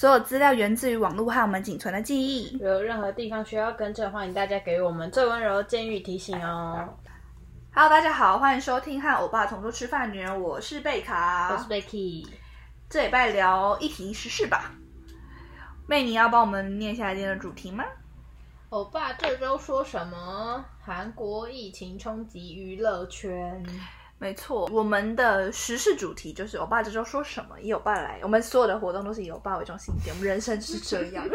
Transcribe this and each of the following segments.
所有资料源自于网络和我们仅存的记忆。有任何地方需要更正，欢迎大家给我们最温柔的建议提醒哦。Hello，大家好，欢迎收听和欧巴同桌吃饭的女人，我是贝卡。我是 Becky，这礼拜聊一题时事吧。妹，你要帮我们念下来今天的主题吗？欧巴这周说什么？韩国疫情冲击娱乐圈。没错，我们的时事主题就是欧巴这周说什么，以欧巴来，我们所有的活动都是以欧巴为中心点，我们人生就是这样。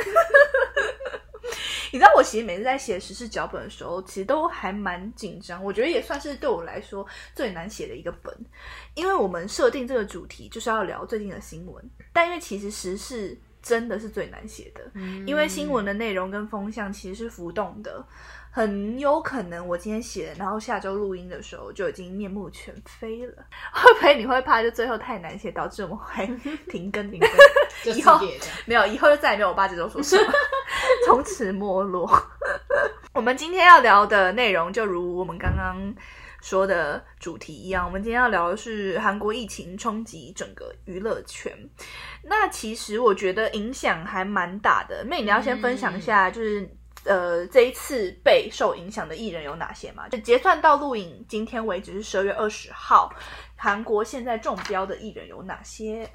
你知道我其实每次在写时事脚本的时候，其实都还蛮紧张。我觉得也算是对我来说最难写的一个本，因为我们设定这个主题就是要聊最近的新闻，但因为其实时事真的是最难写的，因为新闻的内容跟风向其实是浮动的，很有可能我今天写，然后下周录音的时候就已经面目全非了。会不会你会怕就最后太难写，导致我们会停更停更？以后没有，以后就再也没有我爸这种说什么，从此没落。我们今天要聊的内容，就如我们刚刚说的主题一样，我们今天要聊的是韩国疫情冲击整个娱乐圈。那其实我觉得影响还蛮大的。妹，你要先分享一下，就是。呃，这一次被受影响的艺人有哪些嘛？就结算到录影今天为止是十二月二十号，韩国现在中标的艺人有哪些？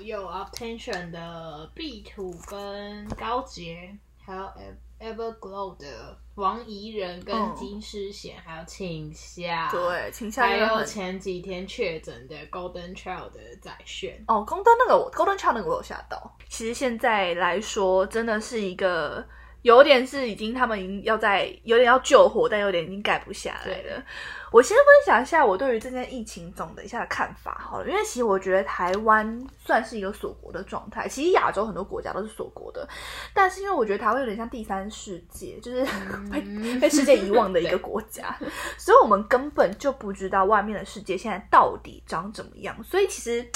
有 Uptension 的 B Two 跟高洁，还有 Everglow 的王怡人跟嗯金诗贤，还有庆夏，，对，请夏还有前几天确诊的 Golden Child 的载炫。哦，，Golden 那个我 Golden Child 那个我有吓到。其实现在来说，真的是一个有点是已经他们已经要在有点要救火，但有点已经改不下来了。我先分享一下我对于这件疫情总的一下的看法好了，因为其实我觉得台湾算是一个锁国的状态，其实亚洲很多国家都是锁国的，但是因为我觉得台湾有点像第三世界，就是被、嗯被世界遗忘的一个国家，所以我们根本就不知道外面的世界现在到底长怎么样。所以其实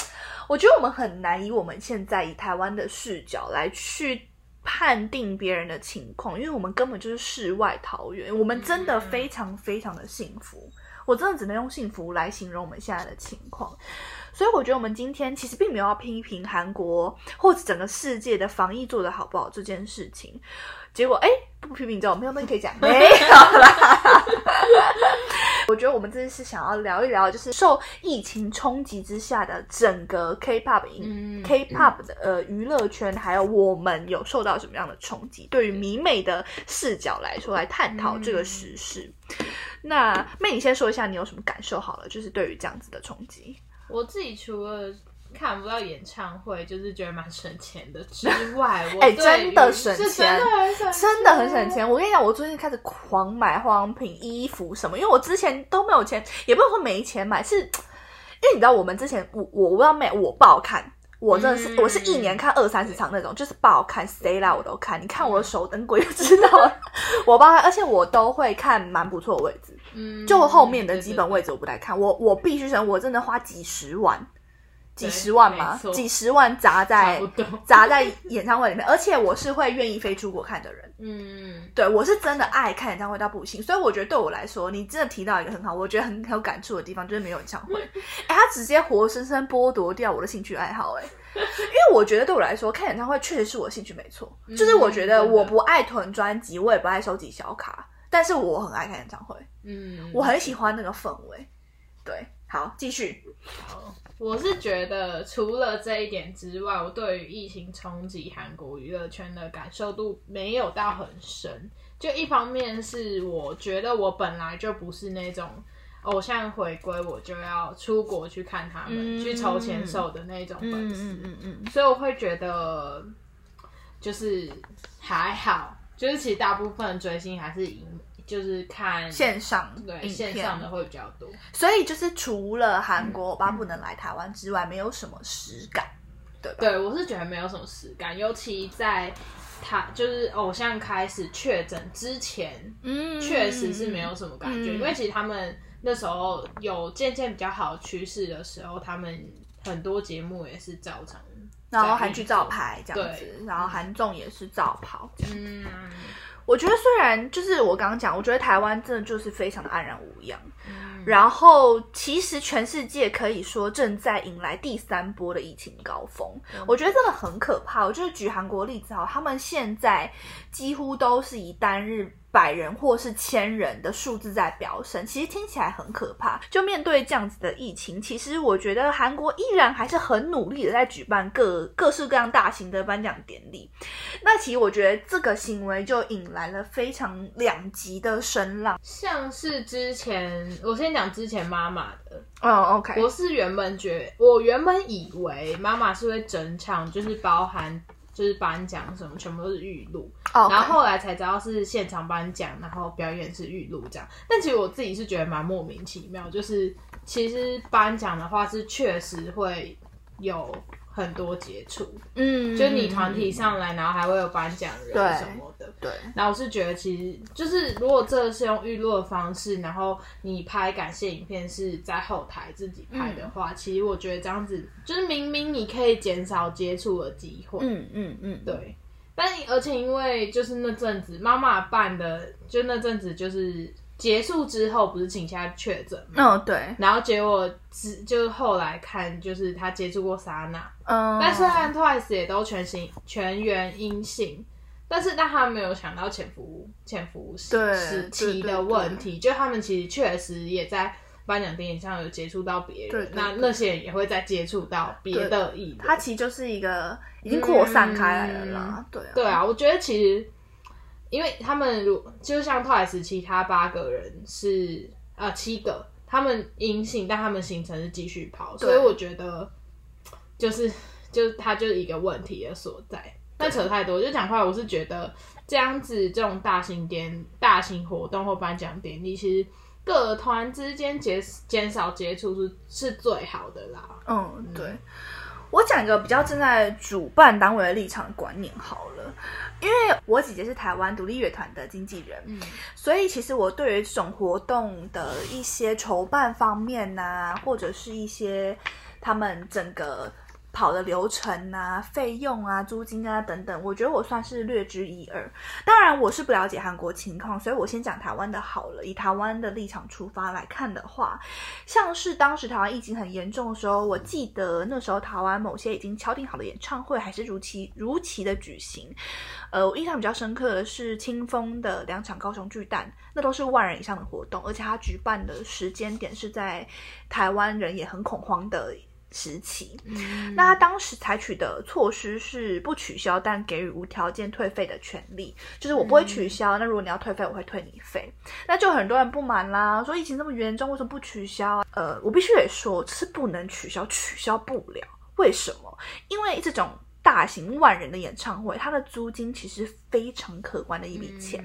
我觉得我们很难以我们现在以台湾的视角来去判定别人的情况，因为我们根本就是世外桃源，我们真的非常非常的幸福。我真的只能用幸福来形容我们现在的情况，所以我觉得我们今天其实并没有要批评韩国或者整个世界的防疫做得好不好这件事情。结果哎，不批评之后没有那你可以讲，没有啦。我觉得我们这次是想要聊一聊，就是受疫情冲击之下的整个 K-pop 影、嗯 K-pop 的呃娱乐圈，还有我们有受到什么样的冲击？对于迷妹的视角来说，来探讨这个时事。那妹，你先说一下你有什么感受好了，就是对于这样子的冲击。我自己除了看不到演唱会，就是觉得蛮省钱的之外，我哎对真的省钱真的很省。钱。我跟你讲，我最近开始狂买化妆品、衣服什么，因为我之前都没有钱，也不能说没钱买，是 因为你知道我们之前我我不知道妹，我爆看。我真的是，嗯我是一年看二三十场那种，就是不好看，谁来我都看。你看我的手灯鬼就知道了，我爆看，而且我都会看蛮不错的位置，嗯就后面的基本位置，我不太看。我我必须承认，我真的花几十万，几十万吗没？错。几十万砸在 砸在演唱会里面，而且我是会愿意飞出国看的人。嗯，对我是真的爱看演唱会到不行，所以我觉得对我来说，你真的提到一个很好，我觉得很很有感触的地方，就是没有演唱会，哎，他直接活生生剥夺掉我的兴趣爱好，哎，因为我觉得对我来说，看演唱会确实是我的兴趣没错，嗯就是我觉得我不爱囤专辑，我也不爱收集小卡，但是我很爱看演唱会，嗯，我很喜欢那个氛围。对，好，继续。我是觉得除了这一点之外，我对于疫情冲击韩国娱乐圈的感受度没有到很深。就一方面是我觉得我本来就不是那种偶像回归我就要出国去看他们、嗯去筹钱手的那种粉丝，嗯嗯所以我会觉得就是还好，就是其实大部分追星还是赢，就是看线上对线上的会比较多。所以就是除了韩国欧巴不能来台湾之外，没有什么实感，对吧？对，我是觉得没有什么实感，尤其在他就是偶像开始确诊之前，嗯确实是没有什么感觉，嗯因为其实他们那时候有渐渐比较好的趋势的时候，他们很多节目也是照常，然后韩剧照，拍这样子，然后韩综也是照跑这样。嗯，我觉得虽然就是我刚刚讲，我觉得台湾真的就是非常的安然无恙。嗯然后其实全世界可以说正在迎来第三波的疫情高峰，我觉得真的很可怕。我就是举韩国例子哈，他们现在几乎都是以单日。百人或是千人的数字在飙升，其实听起来很可怕。就面对这样子的疫情，其实我觉得韩国依然还是很努力的在举办各各式各样大型的颁奖典礼。那其实我觉得这个行为就引来了非常两极的声浪。像是之前我先讲之前妈妈的，哦，OK，我是原本觉我原本以为妈妈是会整场就是包含。就是颁奖什么，全部都是预录，然后后来才知道是现场颁奖，然后表演是预录这样。但其实我自己是觉得蛮莫名其妙，就是其实颁奖的话是确实会有。很多接触，嗯，就你团体上来，然后还会有颁奖人什么的，对。然后我是觉得，其实就是如果这是用预录的方式，然后你拍感谢影片是在后台自己拍的话，其实我觉得这样子就是明明你可以减少接触的机会，嗯嗯嗯，对。但而且因为就是那阵子妈妈办的，就那阵子就是。结束之后不是请下确诊吗？哦，对。然后结果只就是后来看，就是他接触过莎娜，嗯，但是然 Twice 也都全新全员阴性，但是但他没有想到潜伏潜伏时期的问题，就他们其实确实也在颁奖典礼上有接触到别人，那那些人也会再接触到别的艺人，他其实就是一个已经扩散开来了啦，对啊对啊，我觉得其实。因为他们如就像 Twice 其他八个人是呃七个，他们阴性，但他们行程是继续跑，所以我觉得就是就他就是一个问题的所在。但扯太多就讲话，我是觉得这样子这种大型典大型活动或颁奖典礼，其实各团之间减减少接触是是最好的啦。嗯，对。我讲一个比较站在主办单位的立场的观念好了，因为我姐姐是台湾独立乐团的经纪人，嗯，所以其实我对于这种活动的一些筹办方面呐，或者是一些他们整个。跑的流程啊、费用啊、租金啊等等，我觉得我算是略知一二。当然，我是不了解韩国情况，所以我先讲台湾的好了。以台湾的立场出发来看的话，像是当时台湾疫情很严重的时候，我记得那时候台湾某些已经敲定好的演唱会还是如期如期的举行。呃，我印象比较深刻的是清风的两场高雄巨蛋，那都是万人以上的活动，而且他举办的时间点是在台湾人也很恐慌的。时期，那他当时采取的措施是不取消，但给予无条件退费的权利，就是我不会取消，那如果你要退费，我会退你费。那就很多人不满啦，说疫情这么严重，为什么不取消？呃，我必须得说，是不能取消，取消不了。为什么？因为这种。大型万人的演唱会，它的租金其实非常可观的一笔钱，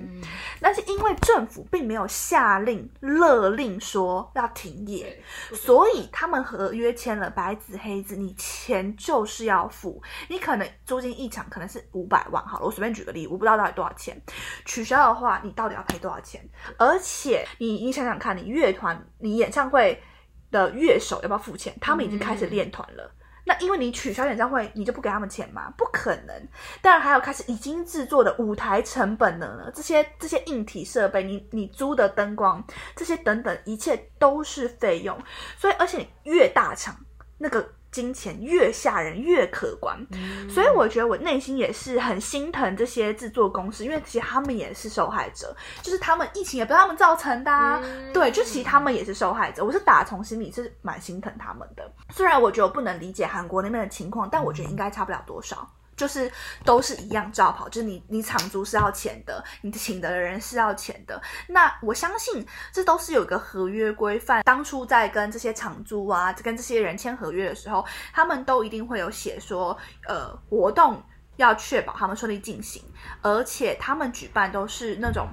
但是因为政府并没有下令勒令说要停业，所以他们合约签了白纸黑字，你钱就是要付。你可能租金一场可能是五百万，好了，我随便举个例，我不知道到底多少钱。取消的话，你到底要赔多少钱？而且你你想想看，你乐团你演唱会的乐手要不要付钱？他们已经开始练团了。那因为你取消演唱会，你就不给他们钱吗？不可能。当然还有开始已经制作的舞台成本了呢，这些这些硬体设备，你你租的灯光，这些等等，一切都是费用。所以，而且越大场那个。金钱越吓人越可观，所以我觉得我内心也是很心疼这些制作公司，因为其实他们也是受害者，就是他们疫情也不是他们造成的，对，就其实他们也是受害者。我是打从心里是蛮心疼他们的，虽然我觉得我不能理解韩国那边的情况，但我觉得应该差不了多少。就是都是一样照跑，就是你你场租是要钱的，你请的人是要钱的。那我相信这都是有一个合约规范。当初在跟这些场租啊，跟这些人签合约的时候，他们都一定会有写说，呃，活动要确保他们顺利进行，而且他们举办都是那种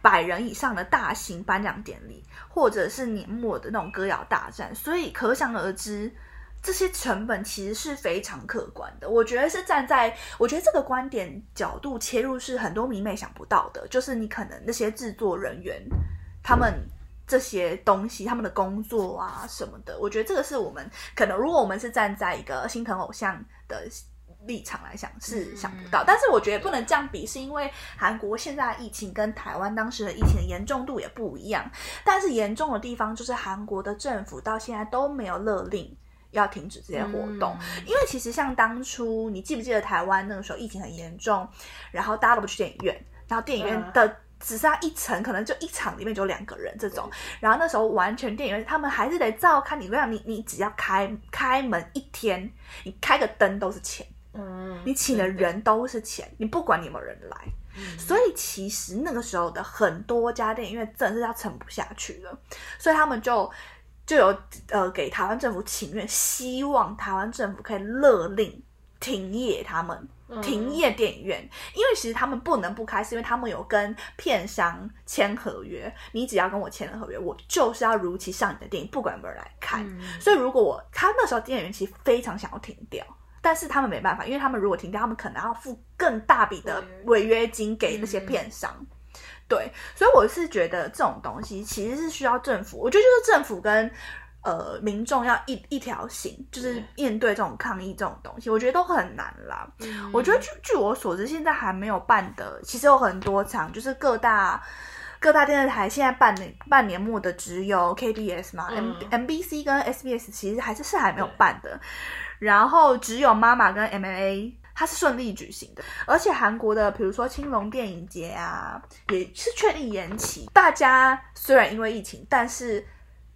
百人以上的大型颁奖典礼，或者是年末的那种歌谣大战，所以可想而知。这些成本其实是非常客观的，我觉得是站在我觉得这个观点角度切入是很多迷妹想不到的，就是你可能那些制作人员他们这些东西他们的工作啊什么的，我觉得这个是我们可能如果我们是站在一个心疼偶像的立场来想是想不到，但是我觉得不能这样比，是因为韩国现在的疫情跟台湾当时的疫情的严重度也不一样。但是严重的地方就是韩国的政府到现在都没有勒令要停止这些活动，因为其实像当初你记不记得台湾那个时候疫情很严重，然后大家都不去电影院，然后电影院的。只剩下一层，可能就一场里面就两个人这种，然后那时候完全电影院他们还是得照看。你不要你你只要开开门一天，你开个灯都是钱，嗯，你请的人都是钱，你不管你有没有人来，所以其实那个时候的很多家电影院真的是要撑不下去了，所以他们就就有呃给台湾政府请愿，希望台湾政府可以勒令停业他们。停业电影院，因为其实他们不能不开，是因为他们有跟片商签合约。你只要跟我签了合约，我就是要如期上你的电影，不管有没有人来看。所以如果我他那时候电影院其实非常想要停掉，但是他们没办法，因为他们如果停掉，他们可能要付更大笔的违约金给那些片商。对，所以我是觉得这种东西其实是需要政府，我觉得就是政府跟。呃，民众要一一条心，就是面对这种抗议这种东西，我觉得都很难啦。我觉得据据我所知，现在还没有办的，其实有很多场，就是各大各大电视台现在半年半年末的只有 KBS 嘛，M MBC 跟 SBS 其实还是是还没有办的。然后只有妈妈跟 MMA 它是顺利举行的，而且韩国的比如说青龙电影节啊，也是确定延期。大家虽然因为疫情，但是。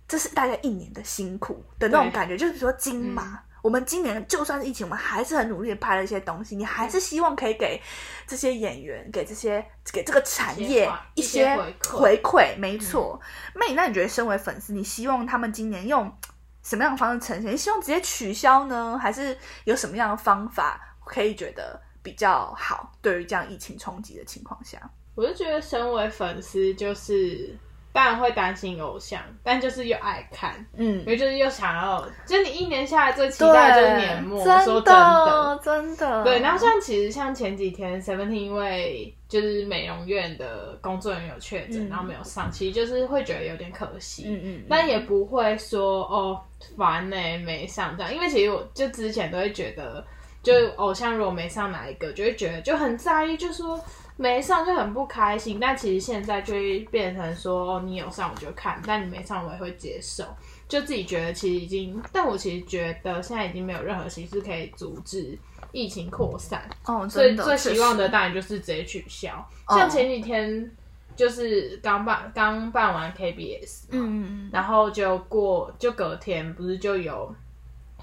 这是大家一年的辛苦的那种感觉，就是说金马，我们今年就算是疫情，我们还是很努力的拍了一些东西。你还是希望可以给这些演员，给这些给这个产业一些回馈，没错。妹，那你觉得身为粉丝，你希望他们今年用什么样的方式呈现？你希望直接取消呢，还是有什么样的方法可以觉得比较好？对于这样疫情冲击的情况下，我就觉得身为粉丝就是。当然会担心偶像，但就是又爱看，嗯，因为就是又想要，就你一年下来最期待就是年末，说真的，真的，对。然后像其实像前几天 Seventeen 因为就是美容院的工作人员有确诊，然后没有上，其实就是会觉得有点可惜，嗯嗯，但也不会说哦烦呢没上这样，因为其实我就之前都会觉得，就偶像如果没上哪一个，就会觉得就很在意，就说。没上就很不开心，但其实现在就会变成说，你有上我就看，但你没上我也会接受，就自己觉得其实已经，但我其实觉得现在已经没有任何形式可以阻止疫情扩散，哦，所以最希望的当然就是直接取消。像前几天就是刚办刚办完 KBS，嗯嗯嗯，然后就过就隔天不是就有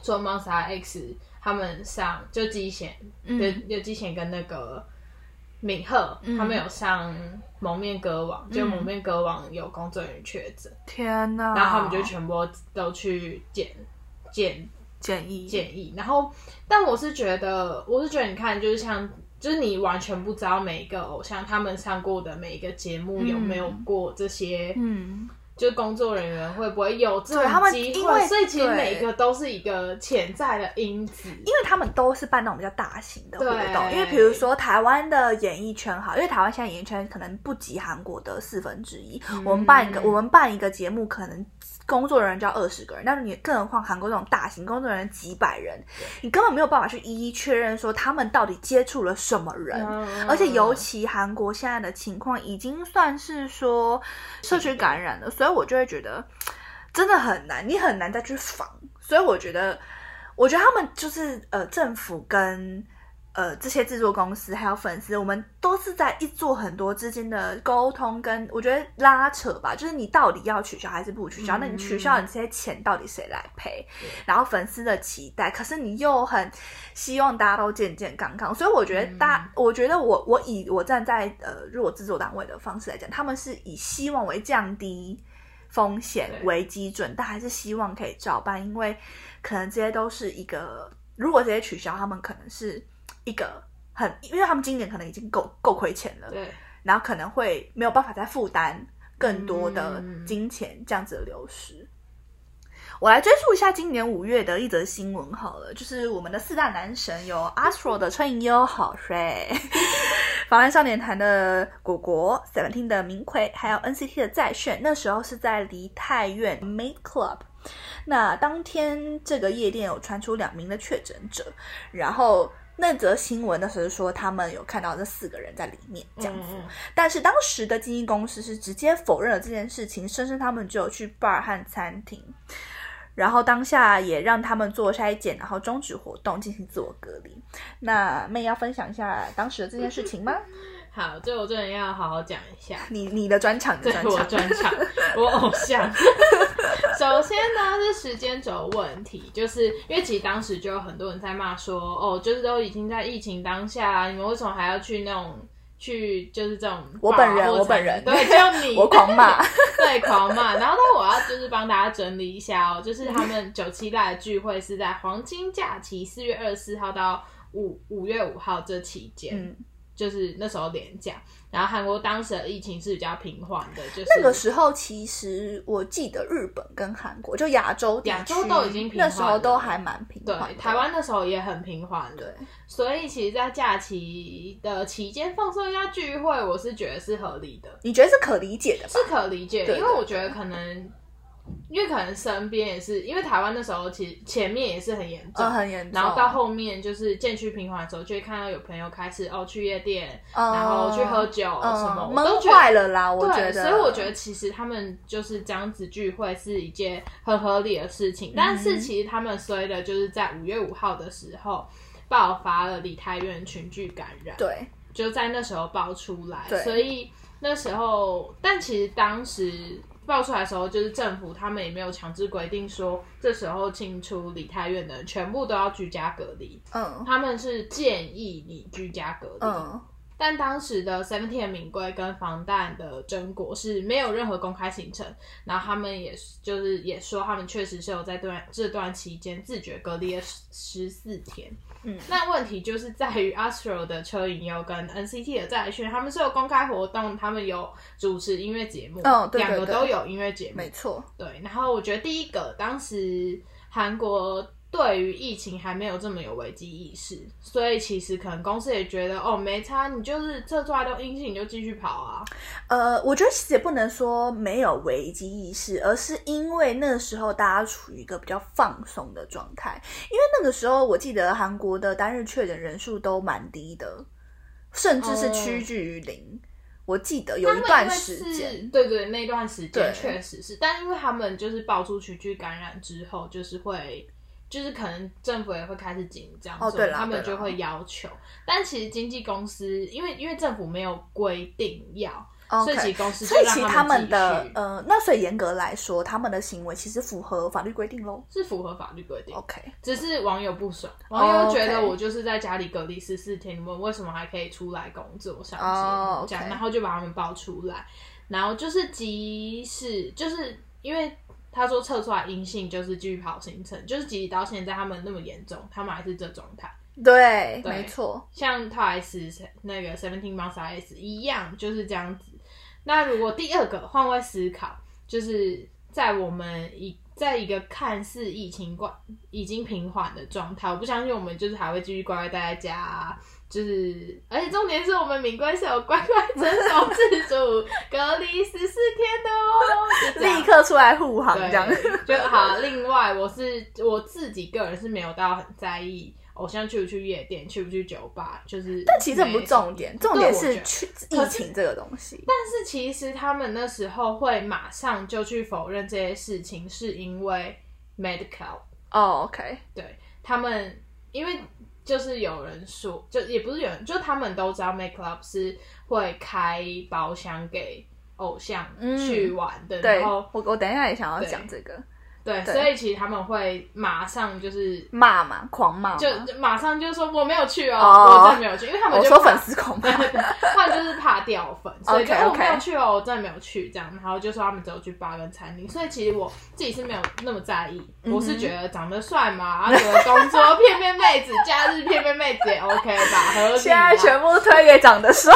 说 Monster X 他们上就机贤，有有机贤跟那个。敏赫他们有上蒙面歌王，就蒙面歌王有工作人员确诊，天哪！然后他们就全部都去检检检疫检疫，然后但我是觉得，我是觉得你看，就是像就是你完全不知道每一个偶像他们上过的每一个节目有没有过这些，嗯。就工作人员会不会有这种机会？所以其实每个都是一个潜在的因子，因为他们都是办那种比较大型的活动。因为比如说台湾的演艺圈好，因为台湾现在演艺圈可能不及韩国的四分之一。我们办一个，我们办一个节目可能。工作人员就要二十个人，但是你更何况韩国这种大型工作人员几百人，你根本没有办法去一一确认说他们到底接触了什么人，而且尤其韩国现在的情况已经算是说社区感染了，所以我就会觉得真的很难，你很难再去防。所以我觉得，我觉得他们就是呃政府跟。呃，这些制作公司还有粉丝，我们都是在一做很多之间的沟通，跟我觉得拉扯吧。就是你到底要取消还是不取消？那你取消，你这些钱到底谁来赔？然后粉丝的期待，可是你又很希望大家都健健康康。所以我觉得，大，我觉得我我以我站在呃如果制作单位的方式来讲，他们是以希望为降低风险为基准，但还是希望可以照办，因为可能这些都是一个，如果这些取消，他们可能是。一个很，因为他们今年可能已经够够亏钱了，对，然后可能会没有办法再负担更多的金钱这样子的流失。我来追溯一下今年五月的一则新闻好了，就是我们的四大男神有 Astro 的春影优好帅，防弹少年团的果果，Seventeen 的明奎，还有 NCT 的在炫，那时候是在梨泰院 Made Club。那当天这个夜店有传出两名的确诊者，然后那则新闻的时候说他们有看到这四个人在里面这样子，嗯嗯但是当时的经纪公司是直接否认了这件事情，声称他们只有去 bar 和餐厅，然后当下也让他们做筛检，然后终止活动进行自我隔离。那妹要分享一下当时的这件事情吗？好，这我真的要好好讲一下。你你的专场，对我专场，我 偶像。首先呢是时间轴问题，就是因为其实当时就有很多人在骂说，哦，就是都已经在疫情当下，你们为什么还要去那种去就是这种我本人我本人对，就你我狂骂。对，狂骂。然后，但我要就是帮大家整理一下哦，就是他们九七大的聚会是在黄金假期四月二十四号到五五月五号这期间，嗯，就是那时候廉价。然后韩国当时的疫情是比较平缓的，就是那个时候其实我记得日本跟韩国就亚洲亚洲都已经平那时候都还蛮平缓。对台湾那时候也很平缓的，对，所以其实，在假期的期间放松一下聚会，我是觉得是合理的。你觉得是可理解的吧？是可理解，的因为我觉得可能，因为可能身边也是，因为台湾那时候其实前面也是很严重，嗯，很严重。然后到后面就是渐趋平缓的时候，就会看到有朋友开始哦去夜店，嗯，然后去喝酒嗯什么，我闷都觉得坏了啦，我觉，得。所以我觉得其实他们就是这样子聚会是一件很合理的事情，但是其实他们衰的就是在五月五号的时候爆发了李太院群聚感染，对，就在那时候爆出来，所以那时候，但其实当时爆出来的时候，就是政府他们也没有强制规定说这时候进出梨泰院的人全部都要居家隔离，嗯他们是建议你居家隔离。嗯但当时的 Seventeen 的敏规跟防弹的真果是没有任何公开行程，然后他们也是就是也说他们确实是有在段这段期间自觉隔离了十四天。嗯。那问题就是在于 Astro 的车银优跟 NCT 的在训，他们是有公开活动，他们有主持音乐节目，哦对对两个都有音乐节目，没错，对。然后我觉得第一个，当时韩国对于疫情还没有这么有危机意识，所以其实可能公司也觉得哦没差，你就是测出来都阴性，你就继续跑啊。呃，我觉得其实也不能说没有危机意识，而是因为那个时候大家处于一个比较放松的状态，因为那个时候我记得韩国的单日确诊人数都蛮低的，甚至是趋近于零。我记得有一段时间，对对，那段时间对确实是，但因为他们就是爆出群聚感染之后，就是会。就是可能政府也会开始紧张，他们就会要求。但其实经纪公司，因为因为政府没有规定要，所以其实公司就所以其实让他们的呃，那所以严格来说，他们的行为其实符合法律规定喽。是符合法律规定。OK，只是网友不爽，网友觉得我就是在家里隔离十四天，你们为什么还可以出来工作上节哦目？这样，然后就把他们爆出来，然后就是即使就是因为他说测出来阴性，就是继续跑行程，就是即使到现在他们那么严重，他们还是这状态。对，对没错，像 Twice 那个 Seventeen Months S 一样，就是这样子。那如果第二个换位思考，就是在我们一在一个看似疫情关已经平缓的状态，我不相信我们就是还会继续乖乖待在家啊、就是而且重点是我们敏规是有乖乖遵守自主隔离十四天的哦，立刻出来护航这样。对，就好。另外，我是我自己个人是没有到很在意偶像去不去夜店，去不去酒吧，就是。但其实这不重点，重点是去疫情这个东西。但是其实他们那时候会马上就去否认这些事情，是因为 medical 哦，OK，对他们，因为就是有人说，就也不是有人，就他们都知道 make club 是会开包厢给偶像嗯去玩的，对然后我我等一下也想要讲这个对，对。所以其实他们会马上就是骂嘛，狂骂。就就马上就说我没有去哦，哦。我真的没有去，因为他们说粉丝狂骂，他们就是怕掉粉，所以就哦我没有去哦，我真的没有去这样，然后就说他们只有去八跟餐厅，所以其实我自己是没有那么在意，嗯我是觉得长得帅嘛，然后有个工作 骗骗妹子，假日骗骗妹子也 OK 吧，合理现在。全部推给长得帅。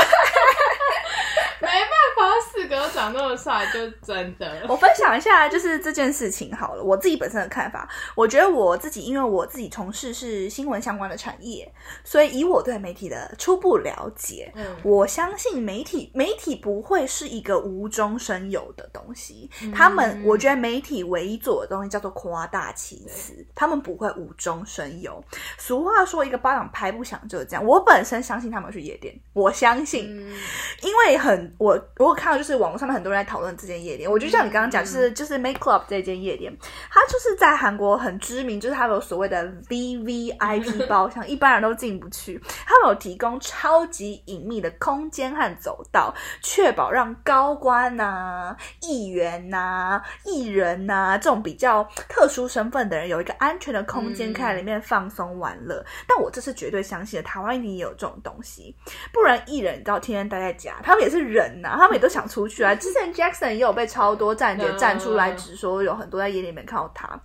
长那么帅，就真的。我分享一下，就是这件事情好了，我自己本身的看法。我觉得我自己，因为我自己从事是新闻相关的产业，所以以我对媒体的初步了解，嗯我相信媒体媒体不会是一个无中生有的东西。他们，我觉得媒体唯一做的东西叫做夸大其词，他们不会无中生有。俗话说，一个巴掌拍不响就是这样。我本身相信他们去夜店，我相信。嗯，因为很我我有看到就是网络上面很多人在讨论这间夜店，我就像你刚刚讲，就是就是 Make Club 这间夜店，它就是在韩国很知名，就是它有所谓的 V V I P 包厢，一般人都进不去。他们有提供超级隐秘的空间和走道，确保让高官呐、议员呐、艺人呐、这种比较特殊身份的人有一个安全的空间，嗯可以在里面放松玩乐。但我这是绝对相信的，台湾一定也有这种东西。不然艺人你知道天天待在家，他们也是人呐、他们也都想出去啊。之前 Jackson 也有被超多站姐嗯站出来指说，有很多在夜店里面看到他。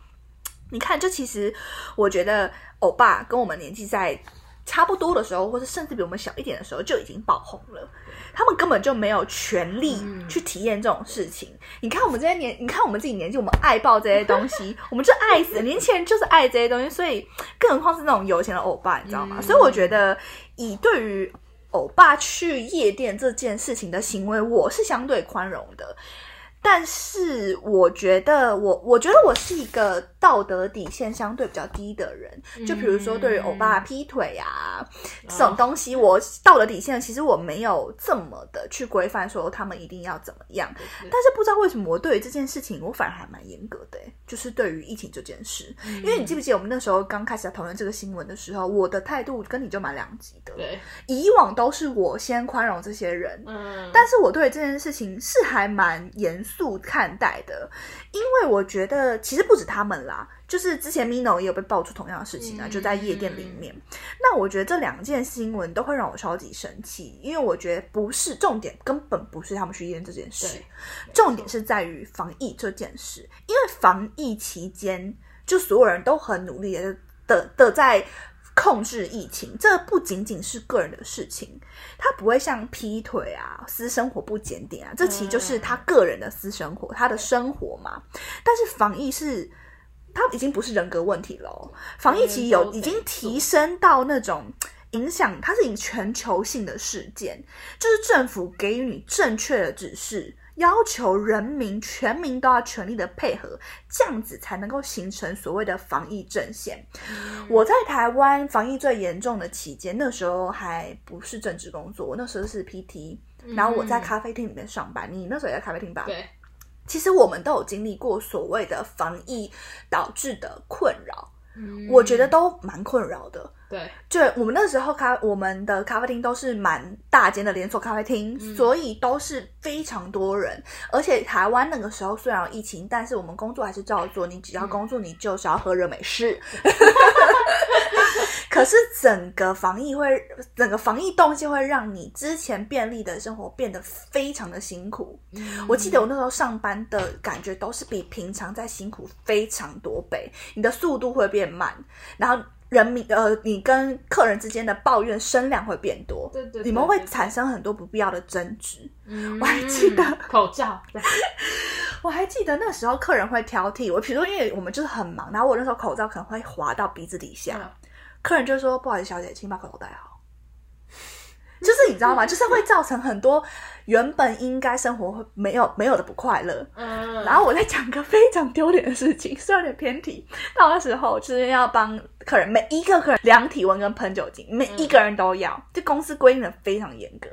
你看，就其实我觉得欧巴跟我们年纪在差不多的时候，或者甚至比我们小一点的时候就已经爆红了。他们根本就没有权利嗯去体验这种事情。你看我们这些年，你看我们自己年纪，我们爱爆这些东西，我们就爱死。年轻人就是爱这些东西，所以更何况是那种有钱的欧巴，你知道吗？嗯所以我觉得，以对于欧巴去夜店这件事情的行为，我是相对宽容的。但是我觉得我，我觉得我是一个道德底线相对比较低的人。就比如说，对于欧巴劈腿啊、这种东西，我道德底线其实我没有这么的去规范说他们一定要怎么样。但是不知道为什么，我对于这件事情我反而还蛮严格的、欸，就是对于疫情这件事，因为你记不记得我们那时候刚开始讨论这个新闻的时候，我的态度跟你就蛮两极的。对，以往都是我先宽容这些人，嗯，但是我对这件事情是还蛮严肃看待的，因为我觉得其实不止他们啦，就是之前 Mino 也有被爆出同样的事情啊，嗯就在夜店里面。那我觉得这两件新闻都会让我超级生气，因为我觉得不是重点，根本不是他们去夜店这件事，重点是在于防疫这件事，因为防疫期间，就所有人都很努力的的的在。控制疫情，这不仅仅是个人的事情，他不会像劈腿啊、私生活不检点啊，这其实就是他个人的私生活，他的生活嘛。但是防疫是，他已经不是人格问题了哦，防疫其实有已经提升到那种。影响它是以全球性的事件，就是政府给予你正确的指示，要求人民全民都要全力的配合，这样子才能够形成所谓的防疫阵线。我在台湾防疫最严重的期间，那时候还不是政治工作，我那时候是 PT，然后我在咖啡厅里面上班。你那时候也在咖啡厅吧？对，其实我们都有经历过所谓的防疫导致的困扰，嗯我觉得都蛮困扰的。对，就我们那时候咖，我们的咖啡厅都是蛮大间的连锁咖啡厅，嗯所以都是非常多人。而且台湾那个时候虽然有疫情，但是我们工作还是照做。你只要工作，你就是要喝热美式。可是整个防疫会，整个防疫动机会让你之前便利的生活变得非常的辛苦。嗯。我记得我那时候上班的感觉都是比平常在辛苦非常多倍，你的速度会变慢，然后人民呃，你跟客人之间的抱怨声量会变多，对对对你们会产生很多不必要的争执。嗯我还记得口罩，我还记得那时候客人会挑剔我，比如说因为我们就是很忙，然后我那时候口罩可能会滑到鼻子底下，嗯客人就说不好意思，小姐，请把口罩戴好。就是你知道吗？就是会造成很多原本应该生活会没有没有的不快乐。嗯，然后我再讲个非常丢脸的事情，是有点偏题。到那时候就是要帮客人每一个客人量体温跟喷酒精，每一个人都要，这公司规定的非常严格。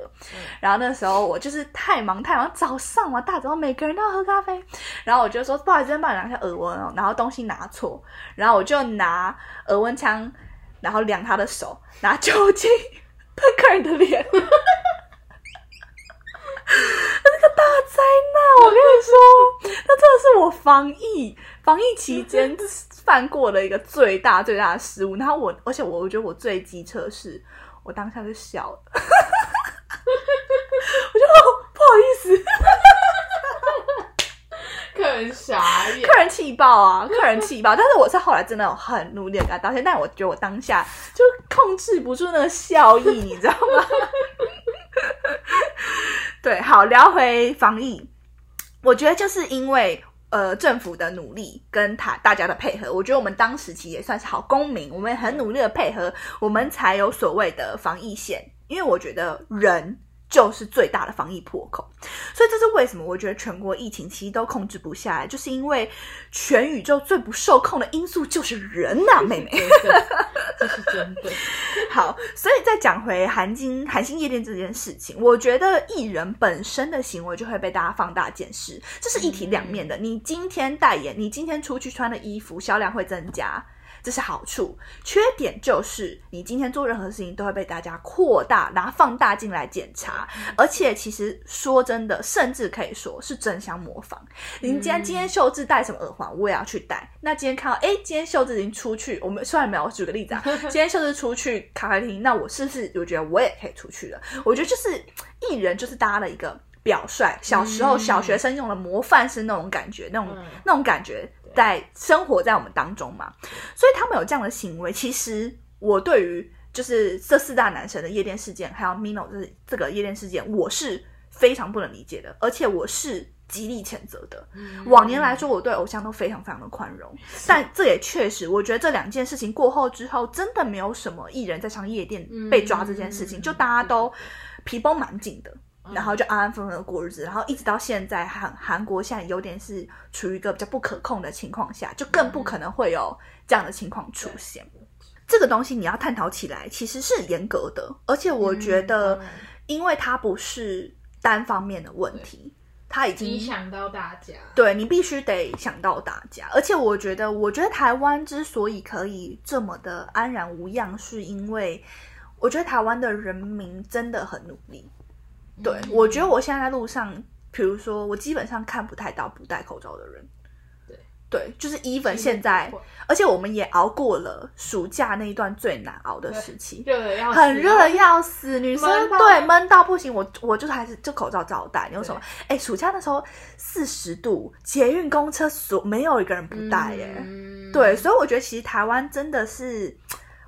然后那时候我就是太忙太忙，早上嘛大早上每个人都要喝咖啡，然后我就说不好意思，帮你量一下耳温哦，然后东西拿错，然后我就拿耳温枪，然后量他的手，拿酒精喷客人的脸。那个大灾难，我跟你说，那真的是我防疫防疫期间犯过的一个最大最大的失误。然后我，而且我我觉得我最机车是，我当下就笑了，我就、哦、不好意思，客人傻眼，客人气爆啊，客人气爆。但是我是后来真的有很努力的跟他道歉，但我觉得我当下就控制不住那个笑意，你知道吗？对，好，聊回防疫。我觉得就是因为呃政府的努力跟他大家的配合，我觉得我们当时其实也算是好公民，我们很努力的配合，我们才有所谓的防疫线。因为我觉得人。就是最大的防疫破口，所以这是为什么？我觉得全国疫情其实都控制不下来，就是因为全宇宙最不受控的因素就是人呐，妹妹。这是真的。好，所以再讲回韩金韩星夜店这件事情，我觉得艺人本身的行为就会被大家放大检视，这是一体两面的。你今天代言，你今天出去穿的衣服销量会增加。这是好处，缺点就是你今天做任何事情都会被大家扩大，拿放大镜来检查，而且其实说真的，甚至可以说是争相模仿。你今天今天秀智戴什么耳环，我也要去戴。那今天看到，哎，今天秀智已经出去，我们虽然没有举个例子啊，今天秀智出去咖啡厅，那我是不是我觉得我也可以出去了？我觉得就是艺人就是大家的一个表率，小时候小学生用的模范生那种感觉，那种那种感觉。在生活在我们当中嘛，所以他们有这样的行为。其实我对于就是这四大男神的夜店事件，还有 Mino 这这个夜店事件，我是非常不能理解的，而且我是极力谴责的。往年来说，我对偶像都非常非常的宽容，但这也确实，我觉得这两件事情过后之后，真的没有什么艺人在上夜店被抓这件事情，就大家都皮绷蛮紧的。然后就安安分分的过日子，然后一直到现在，韩韩国现在有点是处于一个比较不可控的情况下，就更不可能会有这样的情况出现。这个东西你要探讨起来，其实是严格的，而且我觉得，因为它不是单方面的问题，它已经影响到大家。对你必须得想到大家，而且我觉得，我觉得台湾之所以可以这么的安然无恙，是因为我觉得台湾的人民真的很努力。对，我觉得我现在在路上，比如说，我基本上看不太到不戴口罩的人。对，对，就是 even 现在，而且我们也熬过了暑假那一段最难熬的时期，热的要很热的要死，女生对闷到不行。我我就是还是就口罩照戴，你有什么？哎，暑假那时候四十度，捷运公车所没有一个人不戴耶。对，所以我觉得其实台湾真的是。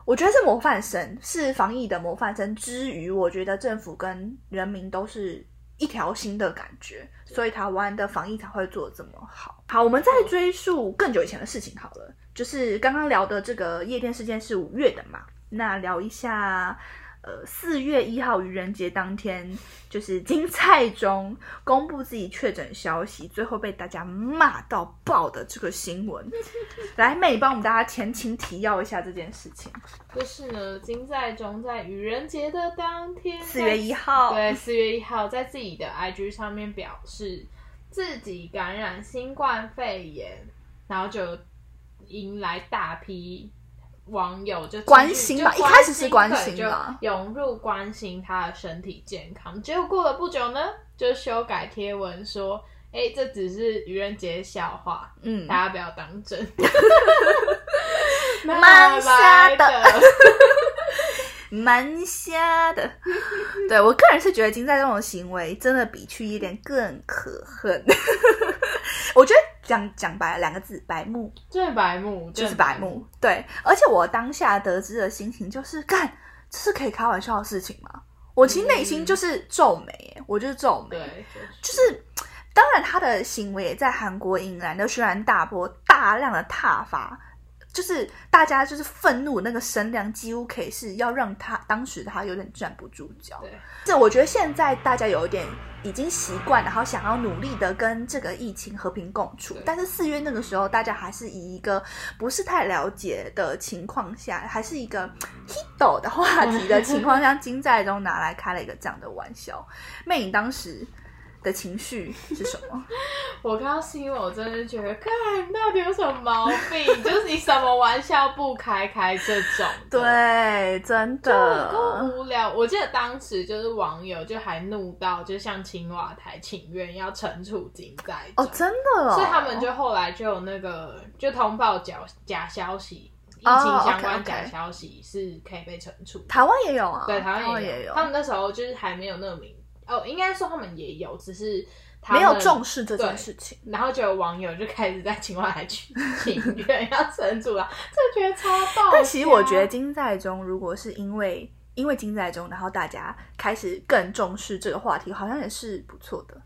我觉得是模范生，是防疫的模范生。之余，我觉得政府跟人民都是一条心的感觉，所以台湾的防疫才会做这么好。好，我们再追溯更久以前的事情好了，就是刚刚聊的这个夜店事件是五月的嘛，那聊一下。呃，四月一号愚人节当天，就是金蔡中公布自己确诊消息，最后被大家骂到爆的这个新闻。来，妹帮我们大家前情提要一下这件事情。就是呢，金在中在愚人节的当天，四月一号，对，四月一号在自己的 IG 上面表示自己感染新冠肺炎，然后就迎来大批。网友就关心吧，一开始是关心吧，涌入关心他的身体健康。结果过了不久呢，就修改贴文说：“哎，这只是愚人节笑话，嗯，大家不要当真。”蛮瞎的，蛮瞎的。对我个人是觉得金在这种行为真的比去夜店更可恨。我觉得。讲讲白了两个字，白目，就是白目，就是白目。对，而且我当下得知的心情就是，干，这是可以开玩笑的事情吗？我其实内心就是皱眉，我就是皱眉。对，就是，当然他的行为也在韩国引来了轩然大波，大量的挞伐。就是大家就是愤怒那个声量，几乎可以是要让他当时他有点站不住脚。对，这我觉得现在大家有一点已经习惯，然后想要努力的跟这个疫情和平共处。但是四月那个时候，大家还是以一个不是太了解的情况下，还是一个 hit 的话题的情况下，金在中拿来开了一个这样的玩笑。魅影当时。的情绪是什么？我看到新闻，我真的觉得，看到底有什么毛病？就是你什么玩笑不开开这种？对，真的够无聊。我记得当时就是网友就还怒到，就像青瓦台请愿要惩处金在哦，真的，所以他们就后来就有那个就通报假假消息，疫情相关假消息是可以被惩处。台湾也有啊，对，台湾也有。他们那时候就是还没有那么明。哦，应该说他们也有，只是没有重视这件事情。然后就有网友就开始在情况来去 请愿要惩处了，这觉得超爆。但其实我觉得金在中，如果是因为因为金在中，然后大家开始更重视这个话题，好像也是不错的。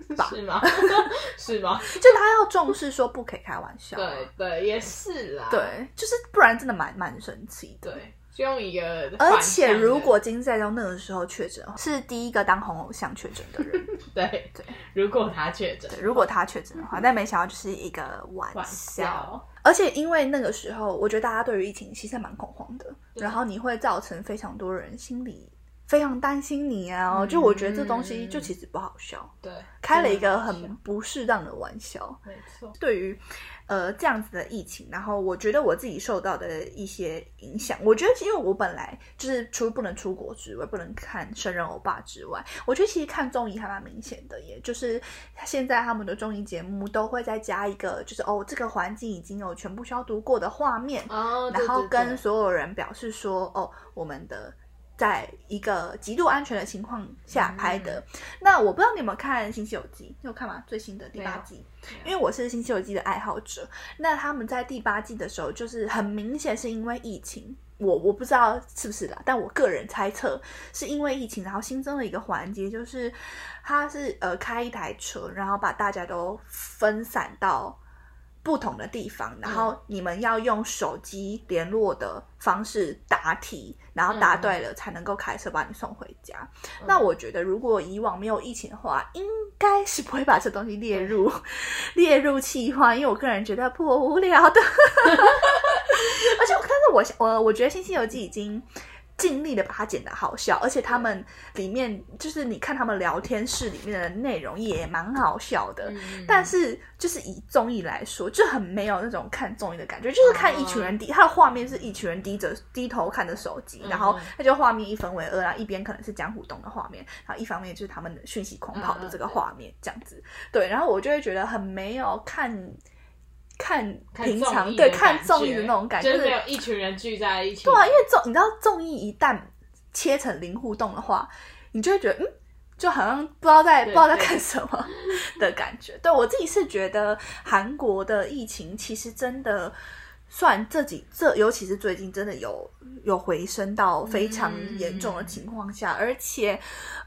是吗？是吗？就他要重视说不可以开玩笑。对对，也是啦。对，就是不然真的蛮蛮生气的。对，就用一个而且如果金在中那个时候确诊，是第一个当红偶像确诊的人。对对，如果他确诊，如果他确诊的话，但没想到就是一个玩玩笑。而且因为那个时候，我觉得大家对于疫情其实蛮恐慌的，然后你会造成非常多人心里非常担心你啊。嗯就我觉得这东西就其实不好笑，对，开了一个很不适当的玩笑。没错，对于呃这样子的疫情，然后我觉得我自己受到的一些影响，我觉得因为我本来就是除了不能出国之外，不能看生人欧巴之外，我觉得其实看综艺还蛮明显的耶，就是现在他们的综艺节目都会再加一个，就是哦这个环境已经有全部消毒过的画面，哦，然后跟所有人表示说哦我们的。在一个极度安全的情况下拍的，嗯那我不知道你有没有看《新西游记》，你有看吗？最新的第八季？因为我是《新西游记》的爱好者，那他们在第八季的时候，就是很明显是因为疫情，我我不知道是不是啦，但我个人猜测是因为疫情，然后新增了一个环节，就是他是呃开一台车，然后把大家都分散到。不同的地方，然后你们要用手机联络的方式答题，然后答对了才能够开车把你送回家。那我觉得，如果以往没有疫情的话，应该是不会把这东西列入 列入计划，因为我个人觉得颇无聊的。而且，但是我我我觉得《新西游记》已经。尽力的把它剪得好笑，而且他们里面就是你看他们聊天室里面的内容也蛮好笑的，嗯但是就是以综艺来说，就很没有那种看综艺的感觉，就是看一群人低，他的画面是一群人低着低头看着手机，然后他就画面一分为二，然后一边可能是江湖东的画面，然后一方面就是他们的讯息狂跑的这个画面，这样子，对，然后我就会觉得很没有看。看看平常对看综艺的那种感觉，就就是是没有一群人聚在一起。对啊，因为综你知道综艺一旦切成零互动的话，你就会觉得嗯，就好像不知道在不知道在对干什么的感觉。对我自己是觉得韩国的疫情其实真的算这几这，尤其是最近真的有有回升到非常严重的情况下，而且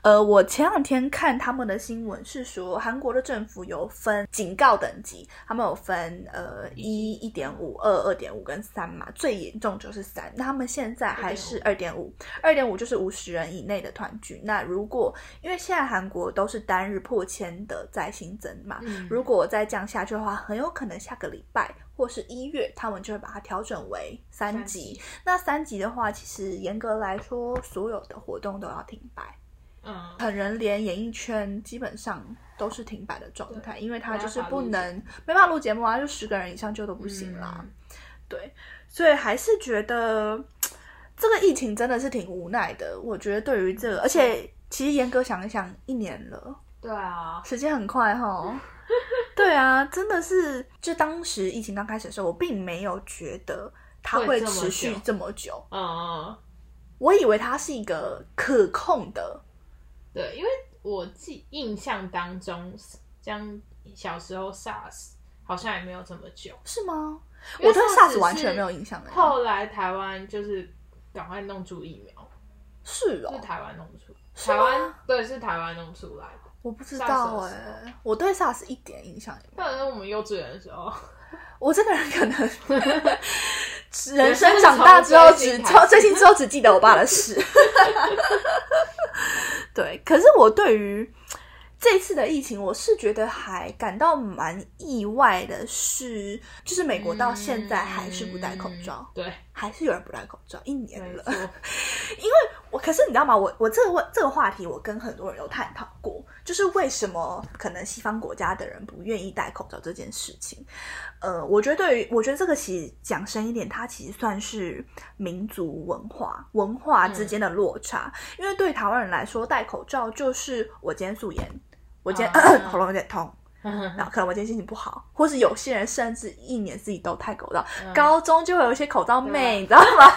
呃，我前两天看他们的新闻是说，韩国的政府有分警告等级，他们有分呃一、一点五、二、二点五跟三嘛，最严重就是三。那他们现在还是二点五，二点五就是五十人以内的团聚。那如果因为现在韩国都是单日破千的在新增嘛，嗯如果再降下去的话，很有可能下个礼拜或是一月，他们就会把它调整为三三级。那三级的话，其实严格来说，所有的活动都要停摆。嗯，可能连演艺圈基本上都是停摆的状态，因为他就是不能没办法录节目啊，就十个人以上就都不行啦。嗯对，所以还是觉得这个疫情真的是挺无奈的。我觉得对于这个，而且其实严格想一想，一年了，对啊，时间很快哈。对啊，真的是，就当时疫情刚开始的时候，我并没有觉得它会持续这么久，嗯嗯，我以为它是一个可控的。对，因为我记印象当中，将小时候 SARS 好像也没有这么久，是吗？我对 SARS 完全没有印象哎。后来台湾就是赶快弄出疫苗，是哦，是台湾弄出，台湾对是台湾弄出来的。我不知道哎，我对 SARS 一点印象也没有。那是我们幼稚园的时候，我这个人可能 人生长大之后只从最近之后只记得我爸的事。对，可是我对于这次的疫情，我是觉得还感到蛮意外的是，就是美国到现在还是不戴口罩，嗯对，还是有人不戴口罩，一年了。因为，我可是你知道吗？我我这个问这个话题，我跟很多人有探讨过，就是为什么可能西方国家的人不愿意戴口罩这件事情。呃，我觉得对于我觉得这个其实讲深一点，它其实算是民族文化文化之间的落差。因为对台湾人来说，戴口罩就是我今天素颜，我今天、啊 喉咙有点痛，然后可能我今天心情不好，或是有些人甚至一年四季都戴口罩，嗯高中就会有一些口罩妹，你知道吗？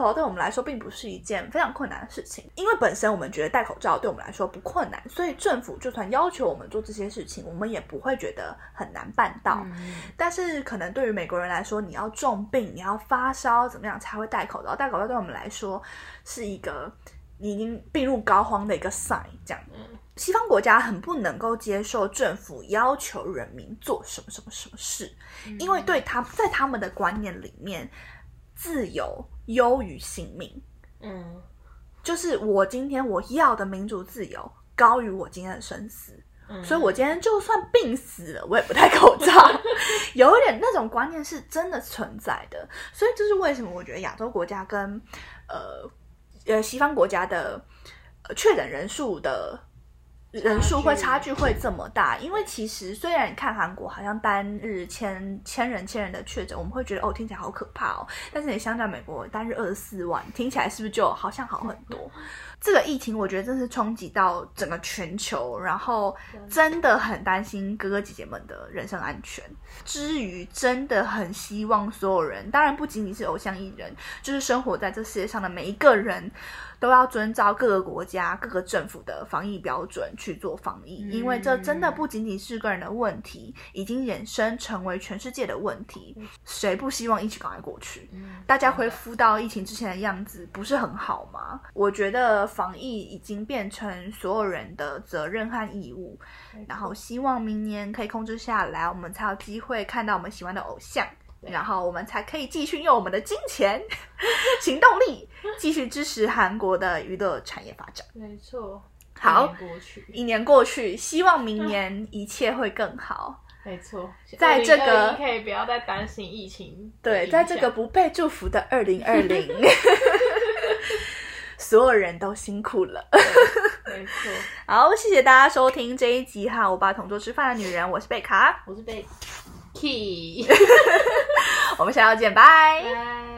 对，就戴口罩对我们来说并不是一件非常困难的事情，因为本身我们觉得戴口罩对我们来说不困难，所以政府就算要求我们做这些事情，我们也不会觉得很难办到。嗯但是可能对于美国人来说，你要重病，你要发烧，怎么样才会戴口罩？戴口罩对我们来说是一个你已经病入膏肓的一个 sign，这样。嗯西方国家很不能够接受政府要求人民做什么什么什么事，因为对他在他们的观念里面，自由优于性命。嗯，就是我今天我要的民主自由高于我今天的生死，所以我今天就算病死了，我也不戴口罩。有一点那种观念是真的存在的，所以这是为什么我觉得亚洲国家跟呃呃西方国家的呃确诊人数的。人数会差距会这么大，因为其实虽然你看韩国好像单日千千人千人的确诊，我们会觉得哦听起来好可怕哦，但是你相较美国单日二十四万，听起来是不是就好像好很多？这个疫情我觉得真是冲击到整个全球，然后真的很担心哥哥姐姐们的人身安全。之余，真的很希望所有人，当然不仅仅是偶像艺人，就是生活在这世界上的每一个人。都要遵照各个国家、各个政府的防疫标准去做防疫，因为这真的不仅仅是个人的问题，已经衍生成为全世界的问题。谁不希望疫情赶快过去？大家恢复到疫情之前的样子，不是很好吗？我觉得防疫已经变成所有人的责任和义务，然后希望明年可以控制下来，我们才有机会看到我们喜欢的偶像。然后我们才可以继续用我们的金钱、行动力，继续支持韩国的娱乐产业发展。没错，好，一年过去，一年过去，希望明年一切会更好。没错，在这个可以不要再担心疫情。对，在这个不被祝福的二零二零，所有人都辛苦了。没错，好，谢谢大家收听这一集哈，我爸同桌吃饭的女人，我是贝卡，我是贝。Key，我们下次见，拜。